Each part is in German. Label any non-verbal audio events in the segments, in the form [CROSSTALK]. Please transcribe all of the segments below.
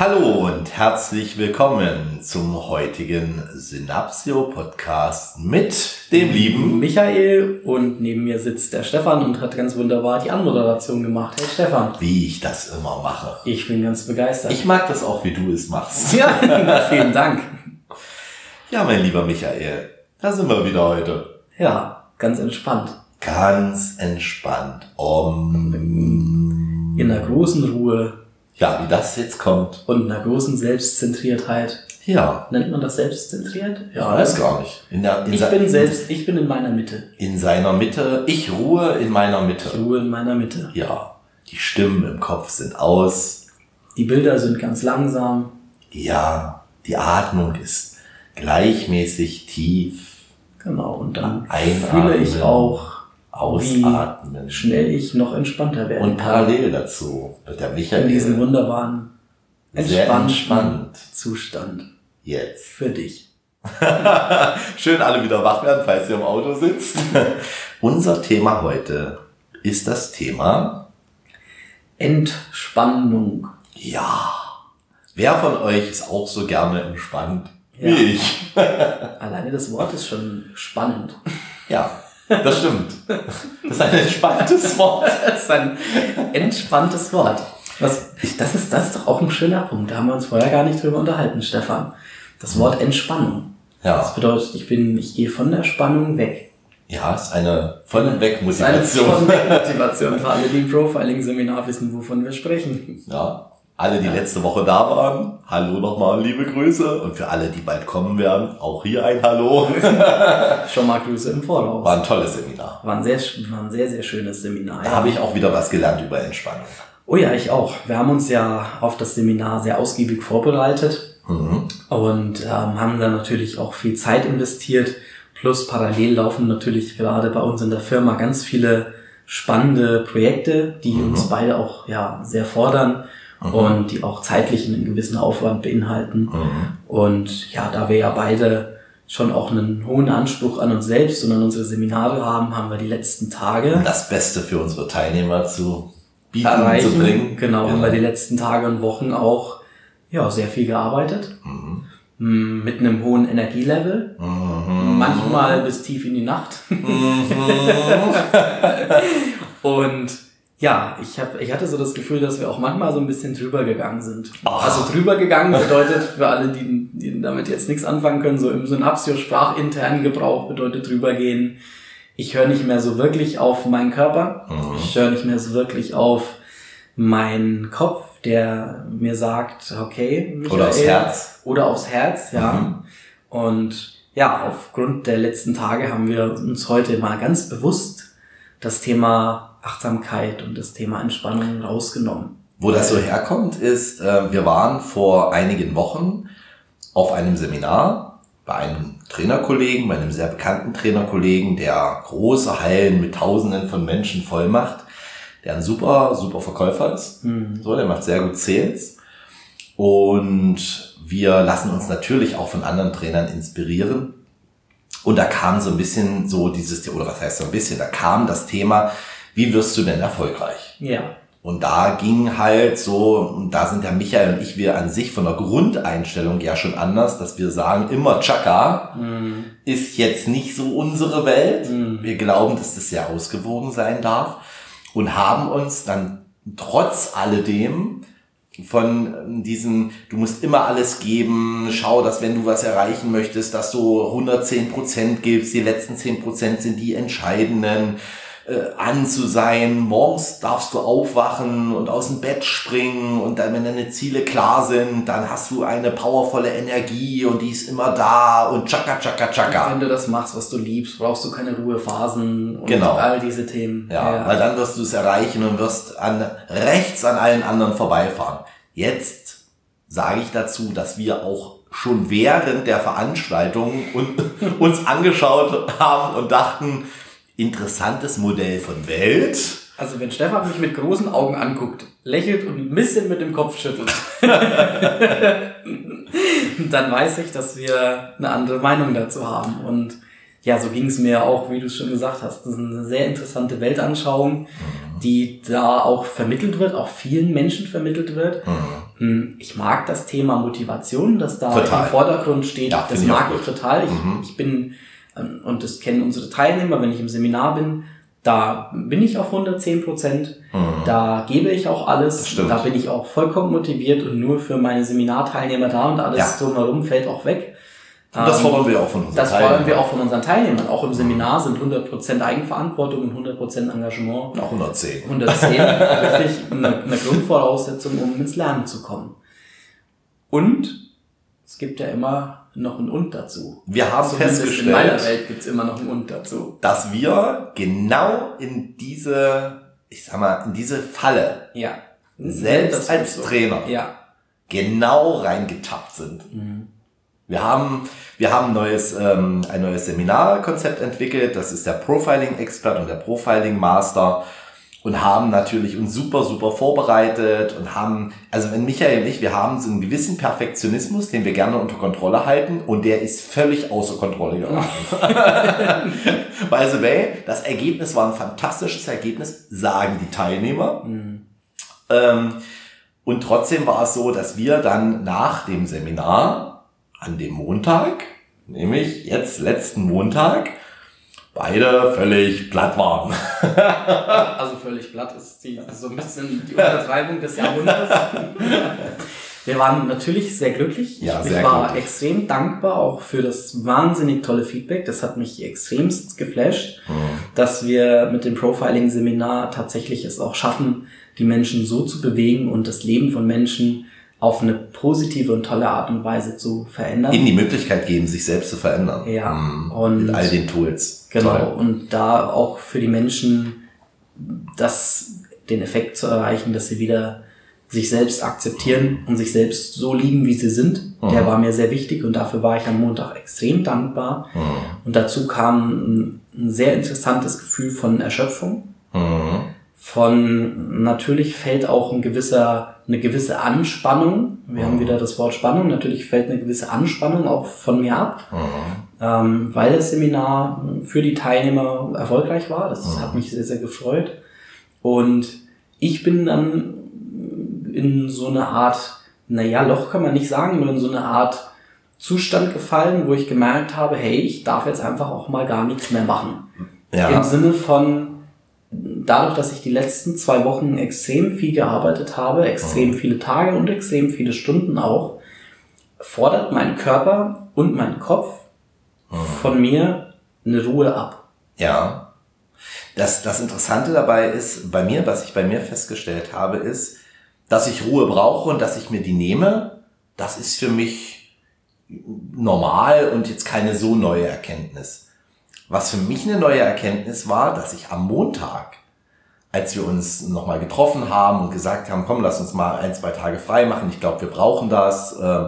Hallo und herzlich willkommen zum heutigen Synapsio Podcast mit dem lieben Michael und neben mir sitzt der Stefan und hat ganz wunderbar die Anmoderation gemacht. Hey Stefan. Wie ich das immer mache. Ich bin ganz begeistert. Ich mag das auch, wie du es machst. Ja, [LAUGHS] vielen Dank. Ja, mein lieber Michael, da sind wir wieder heute. Ja, ganz entspannt. Ganz entspannt. Um, In einer großen Ruhe ja, wie das jetzt kommt. und einer großen Selbstzentriertheit. Ja, Nennt man das selbstzentriert? ja, weiß gar nicht. In, der, in, Ich bin selbst, ich bin in meiner Mitte. in seiner Mitte. Ich ruhe in meiner Mitte. Ruhe in meiner Mitte. Ja, die Stimmen im Kopf sind aus. Die Bilder sind ganz langsam. Ja, die Atmung ist gleichmäßig tief. Genau. Und dann Einatmen. fühle ich auch, Ausatmen. wie schnell ich noch entspannter werde. Und parallel dazu wird der in diesem Michael wunderbaren, entspannten entspannt Zustand. jetzt. Für dich. [LAUGHS] Schön alle wieder wach werden, falls ihr im Auto sitzt. [LAUGHS] Unser Thema heute ist das Thema, Entspannung. ja, wer von euch ist auch so gerne entspannt wie Ja. ich? [LAUGHS] Alleine das Wort ist schon spannend. Ja, das stimmt. Das ist ein entspanntes Wort. Das ist ein entspanntes Wort. Was, das, ist, das ist doch auch ein schöner Punkt. Da haben wir uns vorher gar nicht drüber unterhalten, Stefan. Das Wort Entspannung. Das Ja, bedeutet, ich bin, ich gehe von der Spannung weg. ja, ist eine von und weg Das ist eine Motivation. Motivation für alle, die im Profiling-Seminar wissen, wovon wir sprechen. Ja, alle, die letzte Woche da waren, hallo nochmal, liebe Grüße. Und für alle, die bald kommen werden, auch hier ein Hallo. [LAUGHS] Schon mal Grüße im Voraus. War ein tolles Seminar. War ein sehr, war ein sehr, sehr schönes Seminar. Da habe ich auch wieder was gelernt über Entspannung. Oh ja, ich auch. Wir haben uns ja auf das Seminar sehr ausgiebig vorbereitet. Mhm. und ähm, haben da natürlich auch viel Zeit investiert. Plus parallel laufen natürlich gerade bei uns in der Firma ganz viele spannende Projekte, die Mhm. uns beide auch ja sehr fordern und die auch zeitlich einen gewissen Aufwand beinhalten. Mhm. Und ja, da wir ja beide schon auch einen hohen Anspruch an uns selbst und an unsere Seminare haben, haben wir die letzten Tage Das Beste für unsere Teilnehmer zu bieten, erreichen. zu bringen. Genau, haben wir die letzten Tage und Wochen auch ja, sehr viel gearbeitet. Mhm. Mm, Mit einem hohen Energielevel. Mhm. Manchmal bis tief in die Nacht. [LAUGHS] Und ja, ich, hab, ich hatte so das Gefühl, dass wir auch manchmal so ein bisschen drüber gegangen sind. Ach. Also drüber gegangen bedeutet für alle, die, die damit jetzt nichts anfangen können, so im Synapsio sprachinternen Gebrauch bedeutet drüber gehen. Ich höre nicht mehr so wirklich auf meinen Körper. Mhm. Ich höre nicht mehr so wirklich auf meinen Kopf, der mir sagt, okay, Michael, Oder aufs Herz. Oder aufs Herz, ja. Mhm. Und ja, aufgrund der letzten Tage haben wir uns heute mal ganz bewusst das Thema Achtsamkeit und das Thema Entspannung rausgenommen. Wo das so herkommt, ist, äh, wir waren vor einigen Wochen auf einem Seminar bei einem Trainerkollegen, bei einem sehr bekannten Trainerkollegen, der große Hallen mit Tausenden von Menschen voll macht, der ein super, super Verkäufer ist. Hm. So, der macht sehr gut Sales. Und wir lassen uns natürlich auch von anderen Trainern inspirieren. Und da kam so ein bisschen so dieses, oder was heißt so ein bisschen, da kam das Thema, wie wirst du denn erfolgreich? Ja. Und da ging halt so, und da sind ja Michael und ich, wir an sich von der Grundeinstellung ja schon anders, dass wir sagen, immer Chaka Hm. ist jetzt nicht so unsere Welt. Mhm. Wir glauben, dass das sehr ausgewogen sein darf und haben uns dann trotz alledem von diesem, du musst immer alles geben, schau, dass wenn du was erreichen möchtest, dass du 110 Prozent gibst, die letzten 10 Prozent sind die entscheidenden, äh, an zu sein. Morgens darfst du aufwachen und aus dem Bett springen und dann, wenn deine Ziele klar sind, dann hast du eine powervolle Energie und die ist immer da und tschakka, tschakka, tschakka. Wenn du das machst, was du liebst, brauchst du keine Ruhephasen und Genau. all diese Themen. Ja, weil dann wirst du es erreichen und wirst an rechts an allen anderen vorbeifahren. Jetzt sage ich dazu, dass wir auch schon während der Veranstaltung und, [LAUGHS] uns angeschaut haben und dachten, interessantes Modell von Welt. Also wenn Stefan mich mit großen Augen anguckt, lächelt und ein bisschen mit dem Kopf schüttelt, [LAUGHS] dann weiß ich, dass wir eine andere Meinung dazu haben. Und ja, so ging es mir auch, wie du schon gesagt hast. Das ist eine sehr interessante Weltanschauung, die da auch vermittelt wird, auch vielen Menschen vermittelt wird. Mhm. Ich mag das Thema Motivation, das da Total. im Vordergrund steht. Ja, das ich mag ich total. Ich, Mhm. ich bin, und das kennen unsere Teilnehmer, wenn ich im Seminar bin, da bin ich auf 110 Prozent. Da gebe ich auch alles. Mhm. Da bin ich auch vollkommen motiviert und nur für meine Seminarteilnehmer da und alles Ja. drumherum fällt auch weg. Und das Ähm, fordern wir auch von unseren das fordern wir Teilnehmern. auch von unseren Teilnehmern. Auch im Seminar sind 100% Eigenverantwortung und 100% Engagement. Auch 110. 110 wirklich eine, eine Grundvoraussetzung, um ins Lernen zu kommen. Und es gibt ja immer noch ein Und dazu. Wir haben Zumindest in meiner festgestellt, Welt gibt's immer noch ein Und dazu. dass wir genau in diese, ich sag mal, in diese Falle Ja. selbst als so. Trainer Ja. genau reingetappt sind. Wir haben, wir haben ein neues, ähm, ein neues Seminarkonzept entwickelt. Das ist der Profiling-Expert und der Profiling-Master. Und haben natürlich uns super, super vorbereitet und haben, also wenn Michael und ich, wir haben so einen gewissen Perfektionismus, den wir gerne unter Kontrolle halten und der ist völlig außer Kontrolle geraten. [LAUGHS] By the way, das Ergebnis war ein fantastisches Ergebnis, sagen die Teilnehmer. Ähm, und trotzdem war es so, dass wir dann nach dem Seminar an dem Montag, nämlich jetzt letzten Montag, beide völlig platt waren. [LAUGHS] Also völlig platt ist die, so ein bisschen die Untertreibung des Jahrhunderts. Wir waren natürlich sehr glücklich. Ja, ich sehr war glücklich. extrem dankbar auch für das wahnsinnig tolle Feedback. Das hat mich extremst geflasht, Mhm. dass wir mit dem Profiling-Seminar tatsächlich es auch schaffen, die Menschen so zu bewegen und das Leben von Menschen auf eine positive und tolle Art und Weise zu verändern. Ihnen die Möglichkeit geben, sich selbst zu verändern. Ja, Mhm. und- Mit all den Tools. Genau. Toll. Und da auch für die Menschen das, den Effekt zu erreichen, dass sie wieder sich selbst akzeptieren und sich selbst so lieben, wie sie sind. Der war mir sehr wichtig und dafür war ich am Montag extrem dankbar. Und dazu kam ein, ein sehr interessantes Gefühl von Erschöpfung. Mhm. Von natürlich fällt auch ein gewisser, eine gewisse Anspannung. Wir haben wieder das Wort Spannung. Natürlich fällt eine gewisse Anspannung auch von mir ab ähm, weil das Seminar für die Teilnehmer erfolgreich war. Das hat mich sehr, sehr gefreut. Und ich bin dann in so eine Art, naja, Loch kann man nicht sagen, nur in so eine Art Zustand gefallen, wo ich gemerkt habe, hey, ich darf jetzt einfach auch mal gar nichts mehr machen. Ja. Im Sinne von, dadurch, dass ich die letzten zwei Wochen extrem viel gearbeitet habe, extrem viele Tage und extrem viele Stunden auch, fordert mein Körper und mein Kopf von mir eine Ruhe ab. Ja. Das, das Interessante dabei ist, bei mir, was ich bei mir festgestellt habe, ist, dass ich Ruhe brauche und dass ich mir die nehme. Das ist für mich normal und jetzt keine so neue Erkenntnis. Was für mich eine neue Erkenntnis war, dass ich am Montag, als wir uns nochmal getroffen haben und gesagt haben, komm, lass uns mal ein, zwei Tage frei machen, ich glaube, wir brauchen das, äh,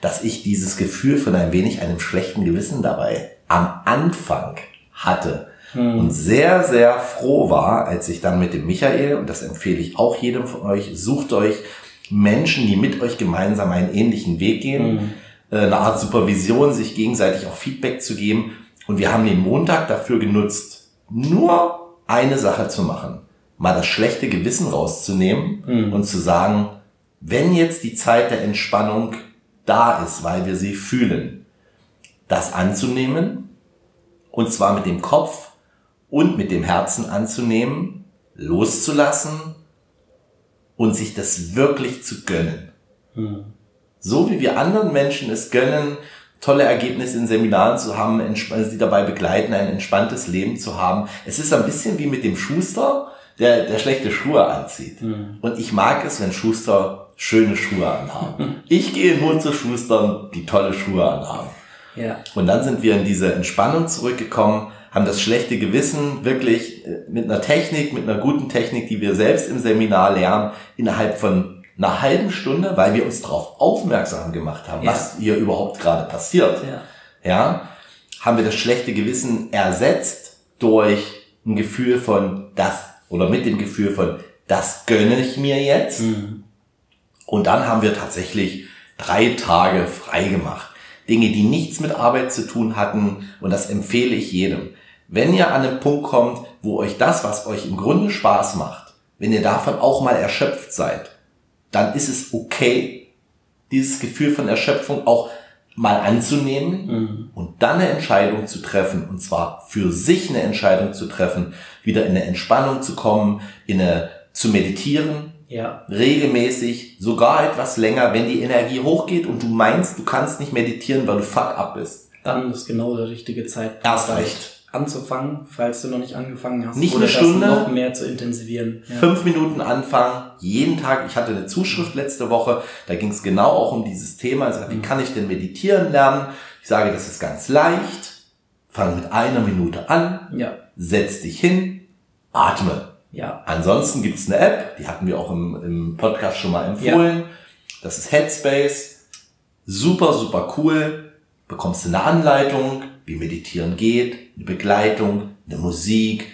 dass ich dieses Gefühl von ein wenig einem schlechten Gewissen dabei am Anfang hatte und sehr, sehr froh war, als ich dann mit dem Michael, und das empfehle ich auch jedem von euch, sucht euch Menschen, die mit euch gemeinsam einen ähnlichen Weg gehen, äh, eine Art Supervision, sich gegenseitig auch Feedback zu geben. Und wir haben den Montag dafür genutzt, nur eine Sache zu machen, mal das schlechte Gewissen rauszunehmen und zu sagen, wenn jetzt die Zeit der Entspannung da ist, weil wir sie fühlen, das anzunehmen, und zwar mit dem Kopf und mit dem Herzen anzunehmen, loszulassen und sich das wirklich zu gönnen. So wie wir anderen Menschen es gönnen, tolle Ergebnisse in Seminaren zu haben, sie dabei begleiten, ein entspanntes Leben zu haben. Es ist ein bisschen wie mit dem Schuster, der, der schlechte Schuhe anzieht. Und ich mag es, wenn Schuster schöne Schuhe anhaben. Ich gehe nur zu Schustern, die tolle Schuhe anhaben. Ja. Und dann sind wir in diese Entspannung zurückgekommen, haben das schlechte Gewissen wirklich äh, mit einer Technik, mit einer guten Technik, die wir selbst im Seminar lernen, innerhalb von einer halben Stunde, weil wir uns darauf aufmerksam gemacht haben, Ja. was hier überhaupt gerade passiert. Ja. Ja, haben wir das schlechte Gewissen ersetzt durch ein Gefühl von das oder mit dem Gefühl von das gönne ich mir jetzt. Mhm. Und dann haben wir tatsächlich drei Tage frei gemacht. Dinge, die nichts mit Arbeit zu tun hatten. Und das empfehle ich jedem. Wenn ihr an einen Punkt kommt, wo euch das, was euch im Grunde Spaß macht, wenn ihr davon auch mal erschöpft seid, dann ist es okay, dieses Gefühl von Erschöpfung auch mal anzunehmen Mhm. und dann eine Entscheidung zu treffen, und zwar für sich eine Entscheidung zu treffen, wieder in eine Entspannung zu kommen, in eine, zu meditieren, Ja. regelmäßig, sogar etwas länger, wenn die Energie hochgeht und du meinst, du kannst nicht meditieren, weil du fuck up bist. Dann ist genau der richtige Zeitpunkt. Erst recht. Anzufangen, falls du noch nicht angefangen hast. Nicht oder eine das Stunde. noch mehr zu intensivieren. Ja. Fünf Minuten anfangen, jeden Tag. Ich hatte eine Zuschrift letzte Woche, da ging es genau auch um dieses Thema. Also, wie kann ich denn meditieren lernen? Ich sage, das ist ganz leicht. Fang mit einer Minute an, Ja. setz dich hin, atme. Ja. Ansonsten gibt's eine App, die hatten wir auch im, im Podcast schon mal empfohlen. Das ist Headspace. Super, super cool. Bekommst du eine Anleitung, wie meditieren geht, eine Begleitung, eine Musik,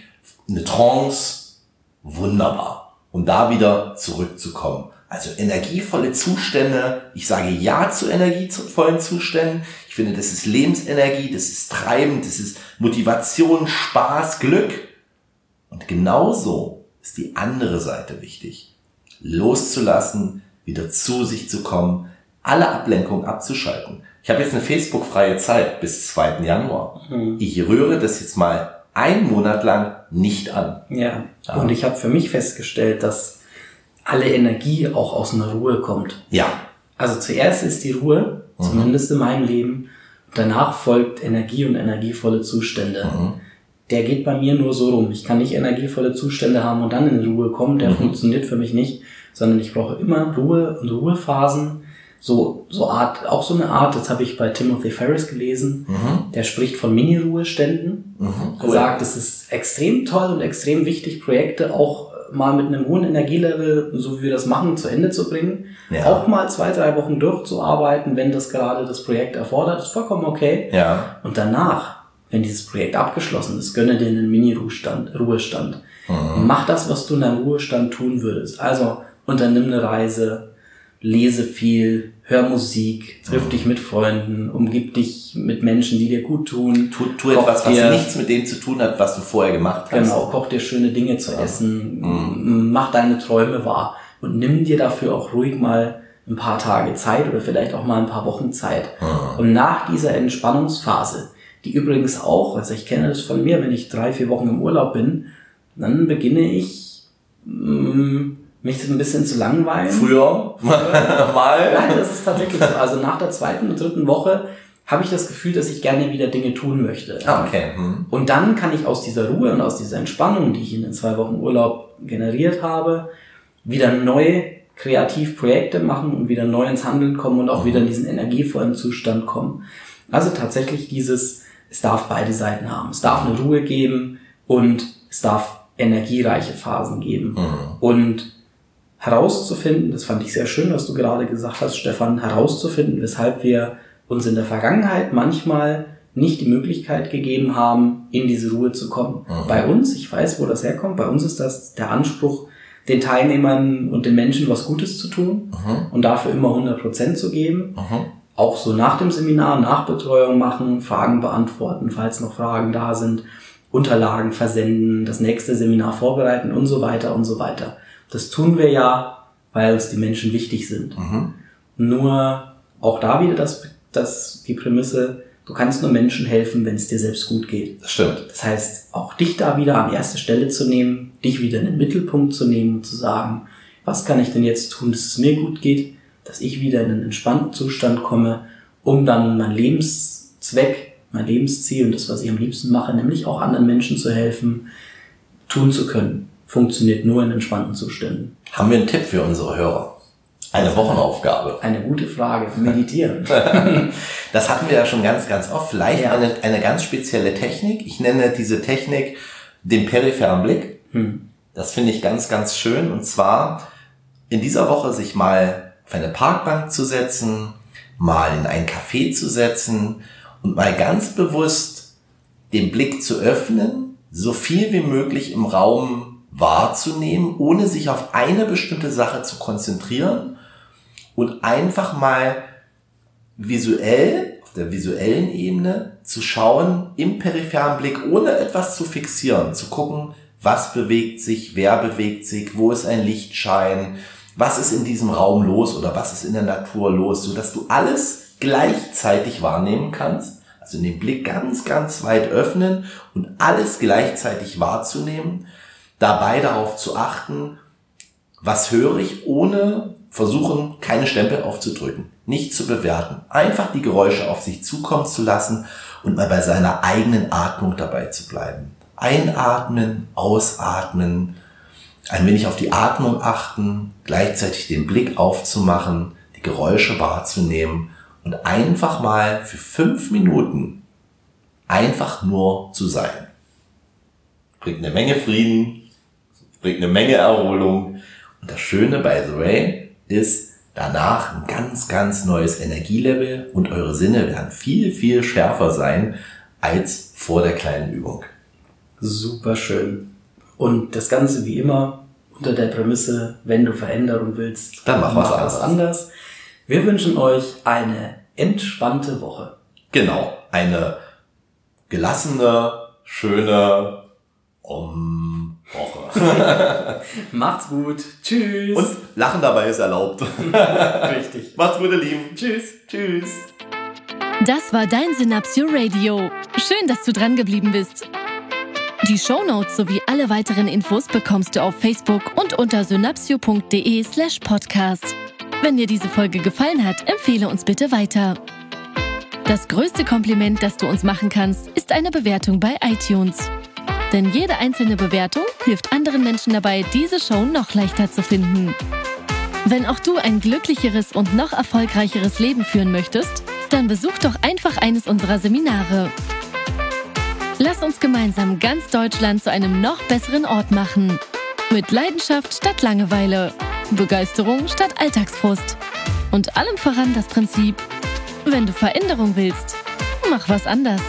eine Trance. Wunderbar. Um da wieder zurückzukommen. Also energievolle Zustände. Ich sage ja zu energievollen Zuständen. Ich finde, das ist Lebensenergie, das ist Treiben, das ist Motivation, Spaß, Glück. Und genauso ist die andere Seite wichtig. Loszulassen, wieder zu sich zu kommen, alle Ablenkung abzuschalten. Ich habe jetzt eine Facebook-freie Zeit bis 2. Januar. Ich rühre das jetzt mal einen Monat lang nicht an. Ja. Und ich habe für mich festgestellt, dass alle Energie auch aus einer Ruhe kommt. Ja, Also zuerst ist die Ruhe, zumindest in meinem Leben. Danach folgt Energie und energievolle Zustände. Der geht bei mir nur so rum. Ich kann nicht energievolle Zustände haben und dann in Ruhe kommen. Der funktioniert für mich nicht, sondern ich brauche immer Ruhe und Ruhephasen. So, so Art, auch so eine Art, das habe ich bei Timothy Ferris gelesen. Der spricht von Mini-Ruheständen. Er cool. sagt, es ist extrem toll und extrem wichtig, Projekte auch mal mit einem hohen Energielevel, so wie wir das machen, zu Ende zu bringen. Ja. Auch mal zwei, drei Wochen durchzuarbeiten, wenn das gerade das Projekt erfordert, ist vollkommen okay. ja, Und danach, wenn dieses Projekt abgeschlossen ist, gönne dir einen Mini-Ruhestand. Ruhestand. Mach das, was du in deinem Ruhestand tun würdest. Also unternimm eine Reise, lese viel, hör Musik, triff dich mit Freunden, umgib dich mit Menschen, die dir gut tun. tu, tu etwas, was dir- nichts mit dem zu tun hat, was du vorher gemacht hast. Genau, koch dir schöne Dinge zu essen, m- mach deine Träume wahr und nimm dir dafür auch ruhig mal ein paar Tage Zeit oder vielleicht auch mal ein paar Wochen Zeit. Und nach dieser Entspannungsphase, die übrigens auch, also ich kenne das von mir, wenn ich drei, vier Wochen im Urlaub bin, dann beginne ich mm, mich ein bisschen zu langweilen. [LAUGHS] Früher mal. Nein, das ist tatsächlich so. Also nach der zweiten und dritten Woche habe ich das Gefühl, dass ich gerne wieder Dinge tun möchte. Ah, okay. Hm. Und dann kann ich aus dieser Ruhe und aus dieser Entspannung, die ich in den zwei Wochen Urlaub generiert habe, wieder neue Kreativprojekte machen und wieder neu ins Handeln kommen und auch wieder in diesen energievollen Zustand kommen. Also tatsächlich dieses, es darf beide Seiten haben. Es darf eine Ruhe geben und es darf energiereiche Phasen geben. Und herauszufinden, das fand ich sehr schön, was du gerade gesagt hast, Stefan, herauszufinden, weshalb wir uns in der Vergangenheit manchmal nicht die Möglichkeit gegeben haben, in diese Ruhe zu kommen. Bei uns, ich weiß, wo das herkommt, bei uns ist das der Anspruch, den Teilnehmern und den Menschen was Gutes zu tun und dafür immer 100% zu geben. Auch so nach dem Seminar, Nachbetreuung machen, Fragen beantworten, falls noch Fragen da sind, Unterlagen versenden, das nächste Seminar vorbereiten und so weiter und so weiter. Das tun wir ja, weil uns die Menschen wichtig sind. Nur auch da wieder das, das, die Prämisse, du kannst nur Menschen helfen, wenn es dir selbst gut geht. Das stimmt. Das heißt, auch dich da wieder an erste Stelle zu nehmen, dich wieder in den Mittelpunkt zu nehmen und zu sagen, was kann ich denn jetzt tun, dass es mir gut geht, dass ich wieder in einen entspannten Zustand komme, um dann mein Lebenszweck, mein Lebensziel und das, was ich am liebsten mache, nämlich auch anderen Menschen zu helfen, tun zu können. Funktioniert nur in entspannten Zuständen. Haben wir einen Tipp für unsere Hörer? Eine Wochenaufgabe. Eine gute Frage. Meditieren. [LAUGHS] Das hatten wir ja schon ganz, ganz oft. Vielleicht Ja. eine, eine ganz spezielle Technik. Ich nenne diese Technik den peripheren Blick. Hm. Das finde ich ganz, ganz schön. Und zwar in dieser Woche sich mal auf eine Parkbank zu setzen, mal in ein Café zu setzen und mal ganz bewusst den Blick zu öffnen so viel wie möglich im Raum wahrzunehmen, ohne sich auf eine bestimmte Sache zu konzentrieren und einfach mal visuell, auf der visuellen Ebene zu schauen, im peripheren Blick, ohne etwas zu fixieren, zu gucken, was bewegt sich, wer bewegt sich, wo ist ein Lichtschein, was ist in diesem Raum los oder was ist in der Natur los, so dass du alles gleichzeitig wahrnehmen kannst. Also den Blick ganz, ganz weit öffnen und alles gleichzeitig wahrzunehmen, dabei darauf zu achten, was höre ich, ohne versuchen, keine Stempel aufzudrücken, nicht zu bewerten, einfach die Geräusche auf sich zukommen zu lassen und mal bei seiner eigenen Atmung dabei zu bleiben. Einatmen, ausatmen, ein wenig auf die Atmung achten, gleichzeitig den Blick aufzumachen, die Geräusche wahrzunehmen und einfach mal für fünf Minuten einfach nur zu sein. Bringt eine Menge Frieden, bringt eine Menge Erholung. Und das Schöne bei The Way ist danach ein ganz, ganz neues Energielevel und eure Sinne werden viel, viel schärfer sein als vor der kleinen Übung. Super schön. Und das Ganze wie immer unter der Prämisse, wenn du Veränderung willst, dann mach, mach was, anders. Wir wünschen euch eine entspannte Woche. Genau, eine gelassene, schöne um, Woche. [LAUGHS] Macht's gut. Tschüss. Und Lachen dabei ist erlaubt. [LAUGHS] Richtig. Macht's gut, ihr Lieben. Tschüss. Tschüss. Das war dein Synapsio Radio. Schön, dass du dran geblieben bist. Die Shownotes sowie alle weiteren Infos bekommst du auf Facebook und unter synapsio.de slash podcast. Wenn dir diese Folge gefallen hat, empfehle uns bitte weiter. Das größte Kompliment, das du uns machen kannst, ist eine Bewertung bei iTunes. Denn jede einzelne Bewertung hilft anderen Menschen dabei, diese Show noch leichter zu finden. Wenn auch du ein glücklicheres und noch erfolgreicheres Leben führen möchtest, dann besuch doch einfach eines unserer Seminare. Lass uns gemeinsam ganz Deutschland zu einem noch besseren Ort machen. Mit Leidenschaft statt Langeweile. Begeisterung statt Alltagsfrust. Und allem voran das Prinzip, wenn du Veränderung willst, mach was anders.